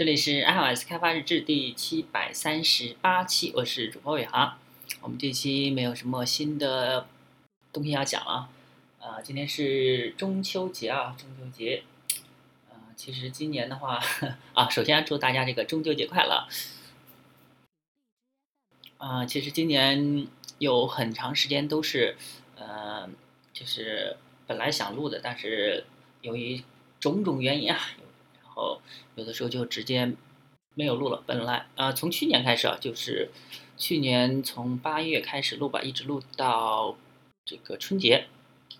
这里是 iOS 开发日志第七百三十八期，我是主播伟航。我们这期没有什么新的东西要讲了，呃，今天是中秋节啊，中秋节。呃，其实今年的话啊，首先祝大家这个中秋节快乐。啊，其实今年有很长时间都是，呃，就是本来想录的，但是由于种种原因啊。哦，有的时候就直接没有录了。本来啊，从去年开始啊，就是去年从八月开始录吧，一直录到这个春节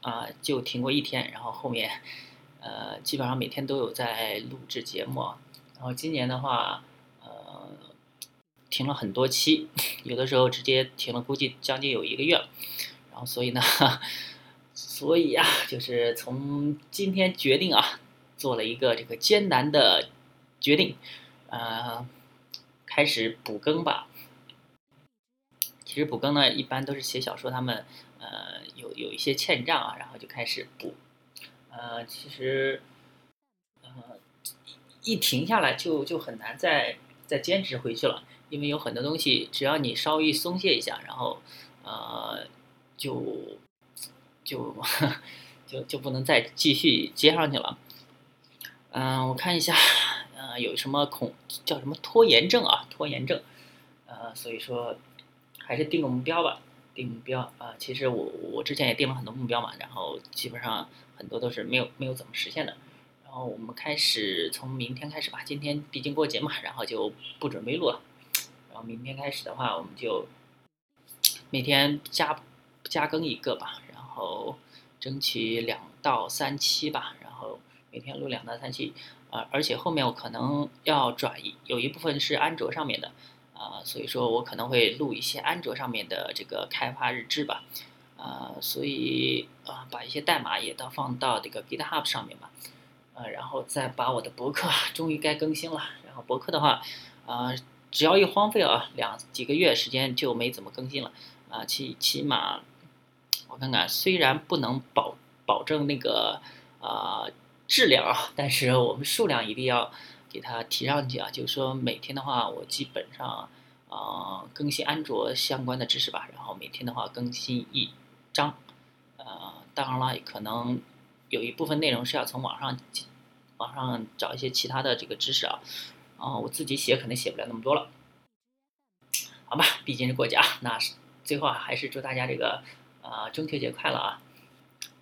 啊，就停过一天。然后后面呃，基本上每天都有在录制节目。然后今年的话，呃，停了很多期，有的时候直接停了，估计将近有一个月了。然后所以呢，所以啊，就是从今天决定啊。做了一个这个艰难的决定，呃，开始补更吧。其实补更呢，一般都是写小说，他们呃有有一些欠账啊，然后就开始补。呃，其实呃一停下来就就很难再再坚持回去了，因为有很多东西，只要你稍微松懈一下，然后呃就就 就就不能再继续接上去了。嗯，我看一下，呃，有什么恐叫什么拖延症啊？拖延症，呃，所以说还是定个目标吧，定目标啊。其实我我之前也定了很多目标嘛，然后基本上很多都是没有没有怎么实现的。然后我们开始从明天开始吧，今天毕竟过节嘛，然后就不准备录了。然后明天开始的话，我们就每天加加更一个吧，然后争取两到三期吧，每天录两到三期，啊，而且后面我可能要转移，有一部分是安卓上面的，啊，所以说我可能会录一些安卓上面的这个开发日志吧，啊，所以啊，把一些代码也都放到这个 GitHub 上面吧，呃，然后再把我的博客终于该更新了，然后博客的话，啊，只要一荒废啊，两几个月时间就没怎么更新了，啊，起起码我看看，虽然不能保保证那个啊。质量啊，但是我们数量一定要给它提上去啊。就是说每天的话，我基本上啊更新安卓相关的知识吧，然后每天的话更新一章。呃，当然了，可能有一部分内容是要从网上网上找一些其他的这个知识啊。啊，我自己写可能写不了那么多了。好吧，毕竟是过节，那最后还是祝大家这个啊中秋节快乐啊。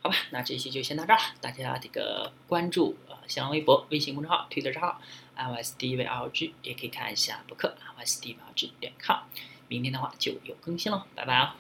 好吧，那这一期就先到这儿了。大家这个关注呃新浪微博、微信公众号、推特账号 iosdvlg，也可以看一下博客 iosdvlg 点 com。明天的话就有更新了，拜拜啊！